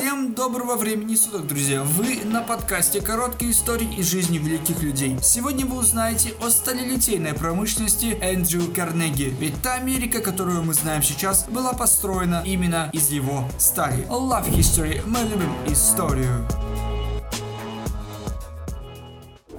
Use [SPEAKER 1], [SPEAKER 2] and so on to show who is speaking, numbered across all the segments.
[SPEAKER 1] Всем доброго времени суток, друзья! Вы на подкасте «Короткие истории из жизни великих людей». Сегодня вы узнаете о сталелитейной промышленности Эндрю Карнеги. Ведь та Америка, которую мы знаем сейчас, была построена именно из его стали. Love History, мы любим историю.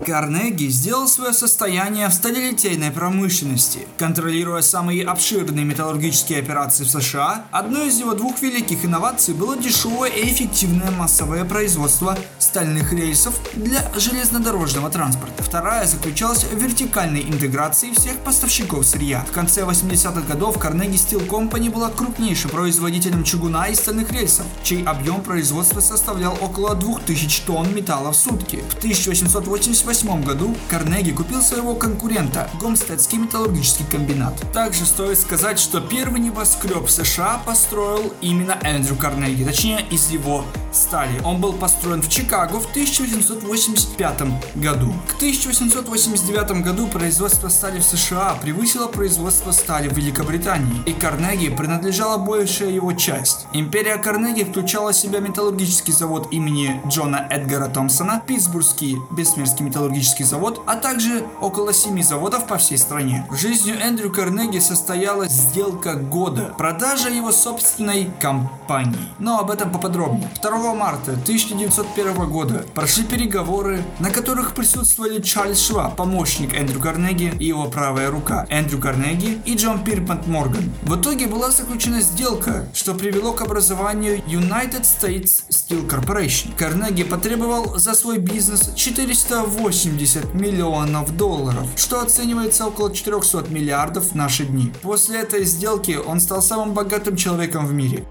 [SPEAKER 1] Карнеги сделал свое состояние в сталелитейной промышленности. Контролируя самые обширные металлургические операции в США, одной из его двух великих инноваций было дешевое и эффективное массовое производство стальных рельсов для железнодорожного транспорта. Вторая заключалась в вертикальной интеграции всех поставщиков сырья. В конце 80-х годов Carnegie Steel Company была крупнейшим производителем чугуна и стальных рельсов, чей объем производства составлял около 2000 тонн металла в сутки. В 1888 1908 году Карнеги купил своего конкурента Гомстедский металлургический комбинат. Также стоит сказать, что первый небоскреб США построил именно Эндрю Карнеги, точнее из его стали. Он был построен в Чикаго в 1885 году. К 1889 году производство стали в США превысило производство стали в Великобритании, и Карнеги принадлежала большая его часть. Империя Карнеги включала в себя металлургический завод имени Джона Эдгара Томпсона, Питтсбургский Бессмирский металлургический металлургический завод, а также около 7 заводов по всей стране. Жизнью Эндрю Карнеги состоялась сделка года, продажа его собственной компании. Но об этом поподробнее. 2 марта 1901 года прошли переговоры, на которых присутствовали Чарльз Шва, помощник Эндрю Карнеги и его правая рука, Эндрю Карнеги и Джон Пирпант Морган. В итоге была заключена сделка, что привело к образованию United States Steel Corporation. Карнеги потребовал за свой бизнес 408 80 миллионов долларов, что оценивается около 400 миллиардов в наши дни. После этой сделки он стал самым богатым человеком в мире.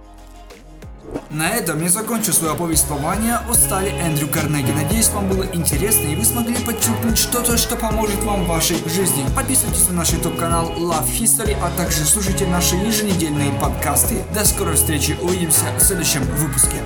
[SPEAKER 1] На этом я закончу свое повествование о стали Эндрю Карнеги. Надеюсь, вам было интересно и вы смогли подчеркнуть что-то, что поможет вам в вашей жизни. Подписывайтесь на наш YouTube канал Love History, а также слушайте наши еженедельные подкасты. До скорой встречи, увидимся в следующем выпуске.